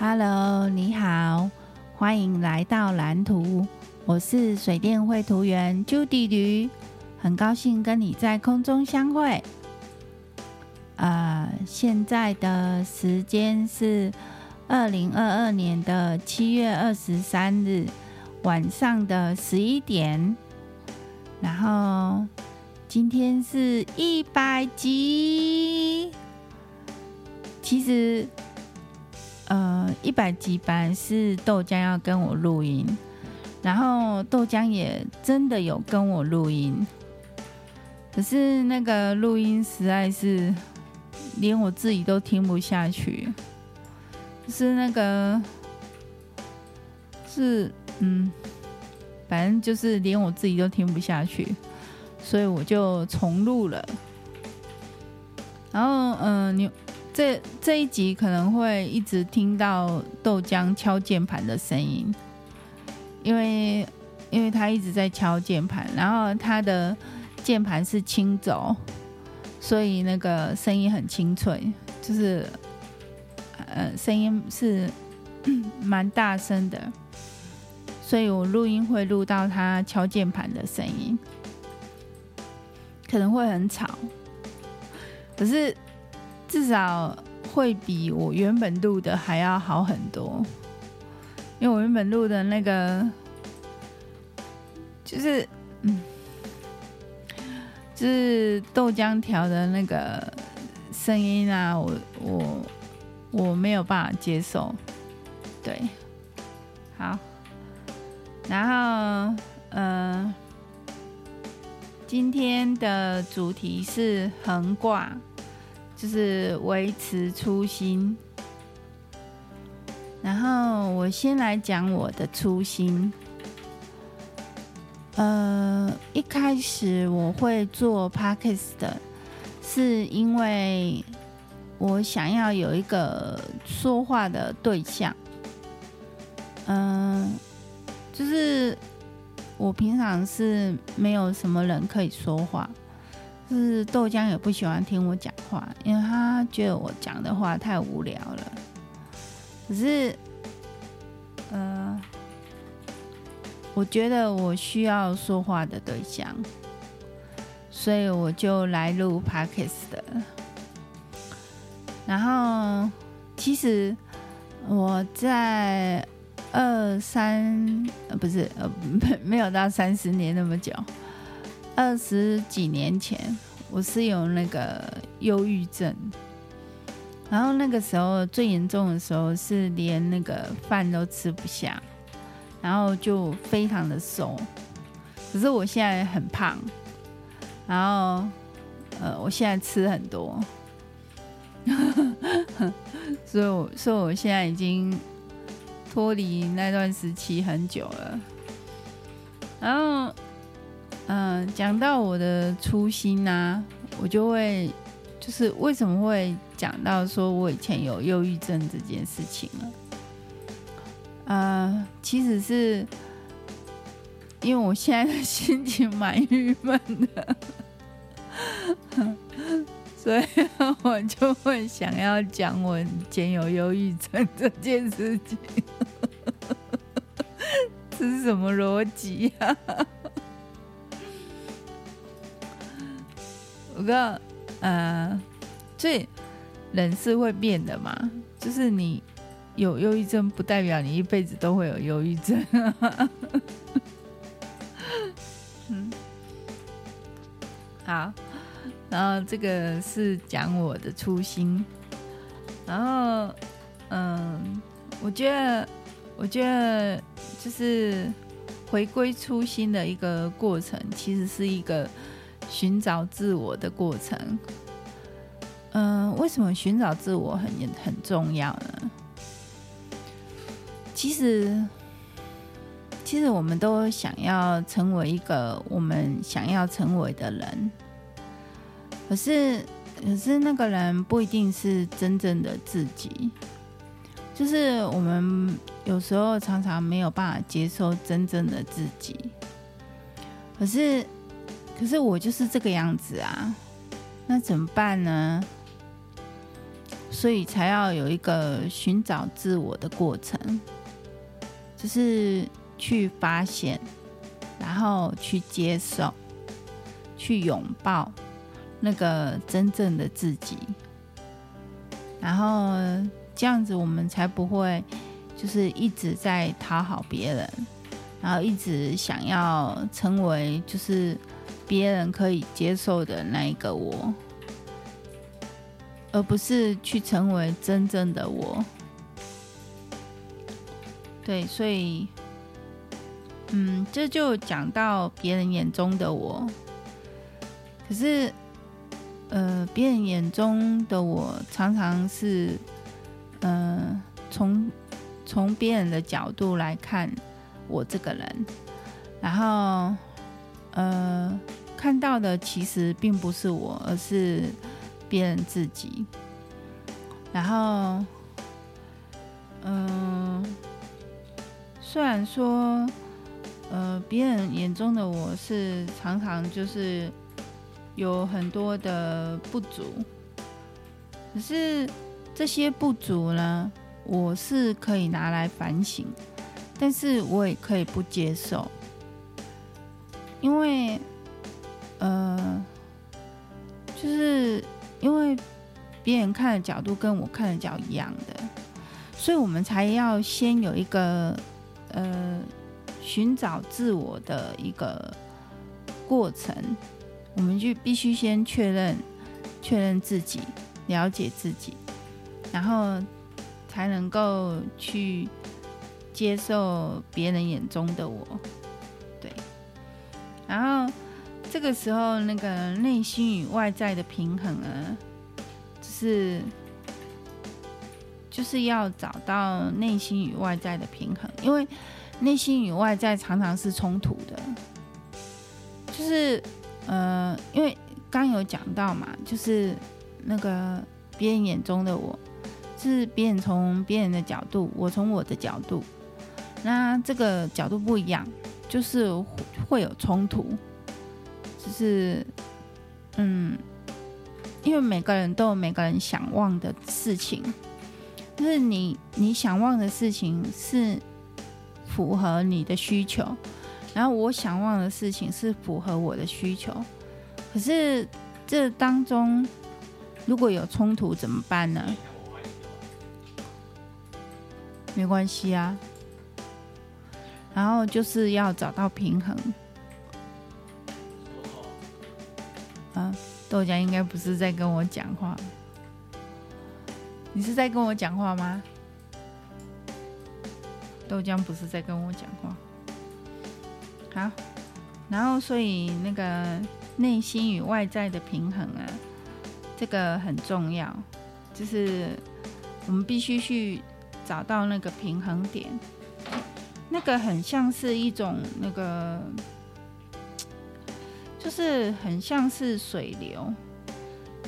Hello，你好，欢迎来到蓝图。我是水电绘图员 Judy 吕，很高兴跟你在空中相会。呃，现在的时间是二零二二年的七月二十三日晚上的十一点，然后今天是一百集。其实。呃，一百集班是豆浆要跟我录音，然后豆浆也真的有跟我录音，可是那个录音实在是连我自己都听不下去，是那个是嗯，反正就是连我自己都听不下去，所以我就重录了，然后嗯、你。这这一集可能会一直听到豆浆敲键盘的声音，因为因为他一直在敲键盘，然后他的键盘是轻轴，所以那个声音很清脆，就是呃声音是 蛮大声的，所以我录音会录到他敲键盘的声音，可能会很吵，可是。至少会比我原本录的还要好很多，因为我原本录的那个就是嗯，就是豆浆条的那个声音啊，我我我没有办法接受，对，好，然后呃，今天的主题是横挂。就是维持初心，然后我先来讲我的初心。呃，一开始我会做 Podcast 的，是因为我想要有一个说话的对象。嗯、就是我平常是没有什么人可以说话。就是豆浆也不喜欢听我讲话，因为他觉得我讲的话太无聊了。可是，呃，我觉得我需要说话的对象，所以我就来录 Podcast 的。然后，其实我在二三，呃，不是，呃，没 没有到三十年那么久。二十几年前，我是有那个忧郁症，然后那个时候最严重的时候是连那个饭都吃不下，然后就非常的瘦。可是我现在很胖，然后呃，我现在吃很多，所以我所以我现在已经脱离那段时期很久了，然后。嗯，讲到我的初心啊，我就会就是为什么会讲到说我以前有忧郁症这件事情呢？呃，其实是因为我现在的心情蛮郁闷的，所以我就会想要讲我以前有忧郁症这件事情，这是什么逻辑啊？我个呃，所以人是会变的嘛，就是你有忧郁症，不代表你一辈子都会有忧郁症。嗯，好，然后这个是讲我的初心，然后嗯，我觉得，我觉得就是回归初心的一个过程，其实是一个。寻找自我的过程，嗯、为什么寻找自我很很重要呢？其实，其实我们都想要成为一个我们想要成为的人，可是，可是那个人不一定是真正的自己，就是我们有时候常常没有办法接受真正的自己，可是。可是我就是这个样子啊，那怎么办呢？所以才要有一个寻找自我的过程，就是去发现，然后去接受，去拥抱那个真正的自己，然后这样子我们才不会就是一直在讨好别人，然后一直想要成为就是别人可以接受的那一个我。而不是去成为真正的我，对，所以，嗯，这就讲到别人眼中的我。可是，呃，别人眼中的我常常是，呃，从从别人的角度来看我这个人，然后，呃，看到的其实并不是我，而是。别人自己，然后，嗯、虽然说，呃，别人眼中的我是常常就是有很多的不足，可是这些不足呢，我是可以拿来反省，但是我也可以不接受，因为，呃，就是。因为别人看的角度跟我看的角一样的，所以我们才要先有一个呃寻找自我的一个过程，我们就必须先确认确认自己，了解自己，然后才能够去接受别人眼中的我，然后。这个时候，那个内心与外在的平衡啊，就是就是要找到内心与外在的平衡，因为内心与外在常常是冲突的。就是呃，因为刚有讲到嘛，就是那个别人眼中的我，是别人从别人的角度，我从我的角度，那这个角度不一样，就是会有冲突。只是，嗯，因为每个人都有每个人想忘的事情，就是你你想忘的事情是符合你的需求，然后我想忘的事情是符合我的需求，可是这当中如果有冲突怎么办呢？没关系啊，然后就是要找到平衡。啊，豆浆应该不是在跟我讲话，你是在跟我讲话吗？豆浆不是在跟我讲话。好，然后所以那个内心与外在的平衡啊，这个很重要，就是我们必须去找到那个平衡点，那个很像是一种那个。就是很像是水流，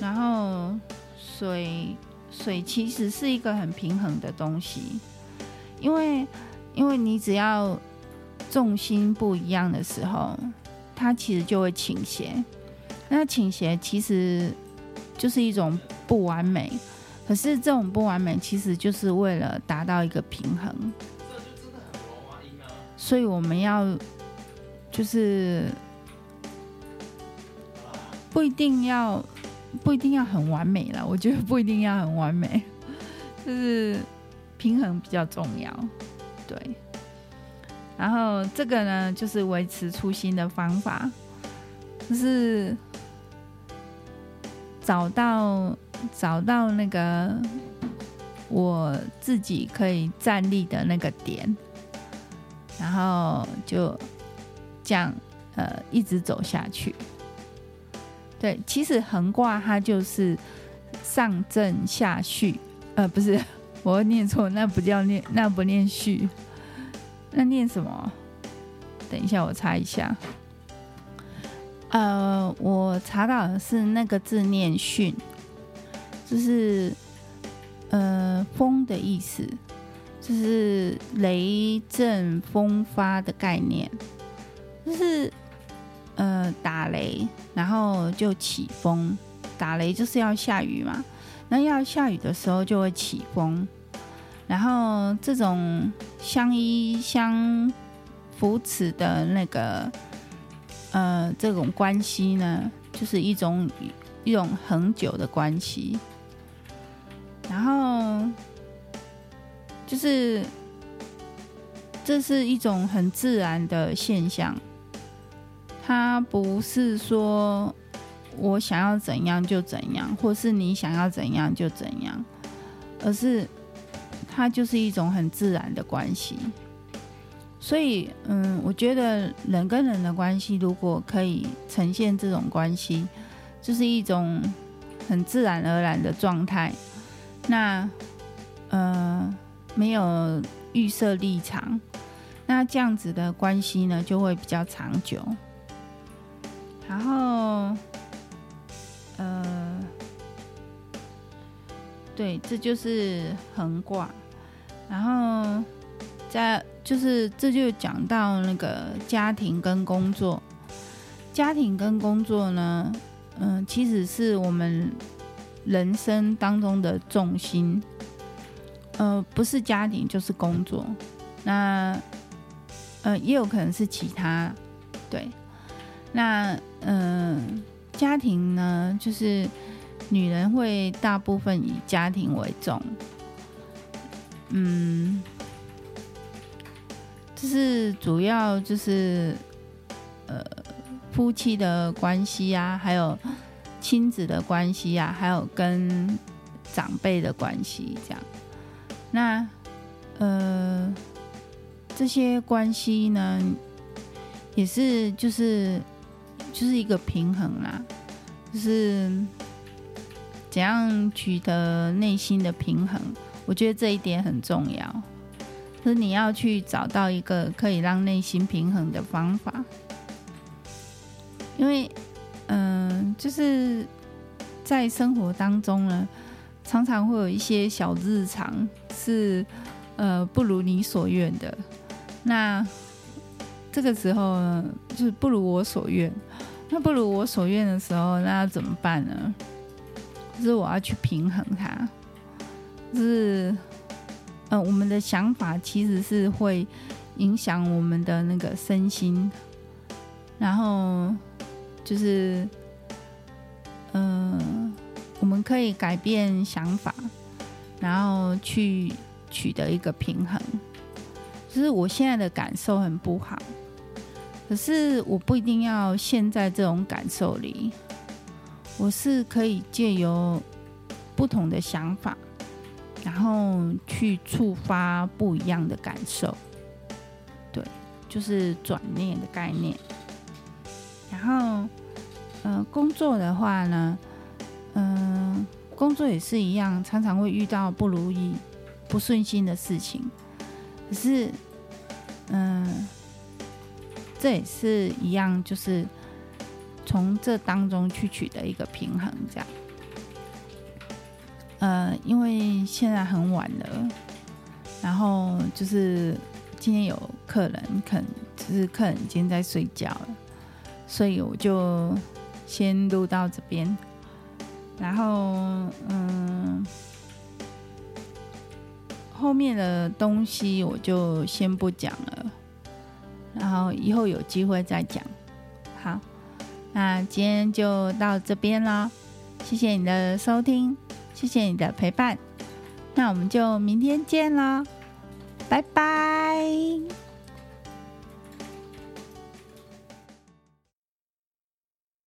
然后水水其实是一个很平衡的东西，因为因为你只要重心不一样的时候，它其实就会倾斜。那倾斜其实就是一种不完美，可是这种不完美其实就是为了达到一个平衡。所以我们要就是。不一定要，不一定要很完美了。我觉得不一定要很完美，就是平衡比较重要。对，然后这个呢，就是维持初心的方法，就是找到找到那个我自己可以站立的那个点，然后就这样呃一直走下去。对，其实横卦它就是上正下序，呃，不是，我念错，那不叫念，那不念序，那念什么？等一下，我查一下。呃，我查到的是那个字念巽，就是呃风的意思，就是雷阵风发的概念，就是。呃，打雷，然后就起风，打雷就是要下雨嘛，那要下雨的时候就会起风，然后这种相依相扶持的那个呃这种关系呢，就是一种一种恒久的关系，就是这是一种很自然的现象，它不是说。我想要怎样就怎样，或是你想要怎样就怎样，而是它就是一种很自然的关系。所以，嗯，我觉得人跟人的关系如果可以呈现这种关系，就是一种很自然而然的状态。那，呃，没有预设立场，那这样子的关系呢，就会比较长久。然后。呃，对，这就是横卦，然后在就是这就讲到那个家庭跟工作，家庭跟工作呢，嗯、其实是我们人生当中的重心，呃，不是家庭就是工作，那呃也有可能是其他，对，那嗯。呃家庭呢，就是女人会大部分以家庭为重，嗯，就是主要就是呃夫妻的关系啊，还有亲子的关系啊，还有跟长辈的关系这样。那呃这些关系呢，也是就是。就是一个平衡啦，就是怎样取得内心的平衡，我觉得这一点很重要。就是你要去找到一个可以让内心平衡的方法，因为，嗯、就是在生活当中呢，常常会有一些小日常是呃不如你所愿的，那这个时候呢，就是不如我所愿。那不如我所愿的时候，那要怎么办呢？就是我要去平衡它，就是，呃，我们的想法其实是会影响我们的那个身心，然后就是，嗯、我们可以改变想法，然后去取得一个平衡。就是我现在的感受很不好。可是我不一定要陷在这种感受里，我是可以借由不同的想法，然后去触发不一样的感受。对，就是转念的概念。然后，呃，工作的话呢，嗯、工作也是一样，常常会遇到不如意、不顺心的事情。可是，嗯、这也是一样，就是从这当中去取得一个平衡，这样。呃，因为现在很晚了，然后就是今天有客人，可能就是客人今天在睡觉了，所以我就先录到这边。然后，嗯，后面的东西我就先不讲了。然后以后有机会再讲。好，那今天就到这边了，谢谢你的收听，谢谢你的陪伴，那我们就明天见了，拜拜。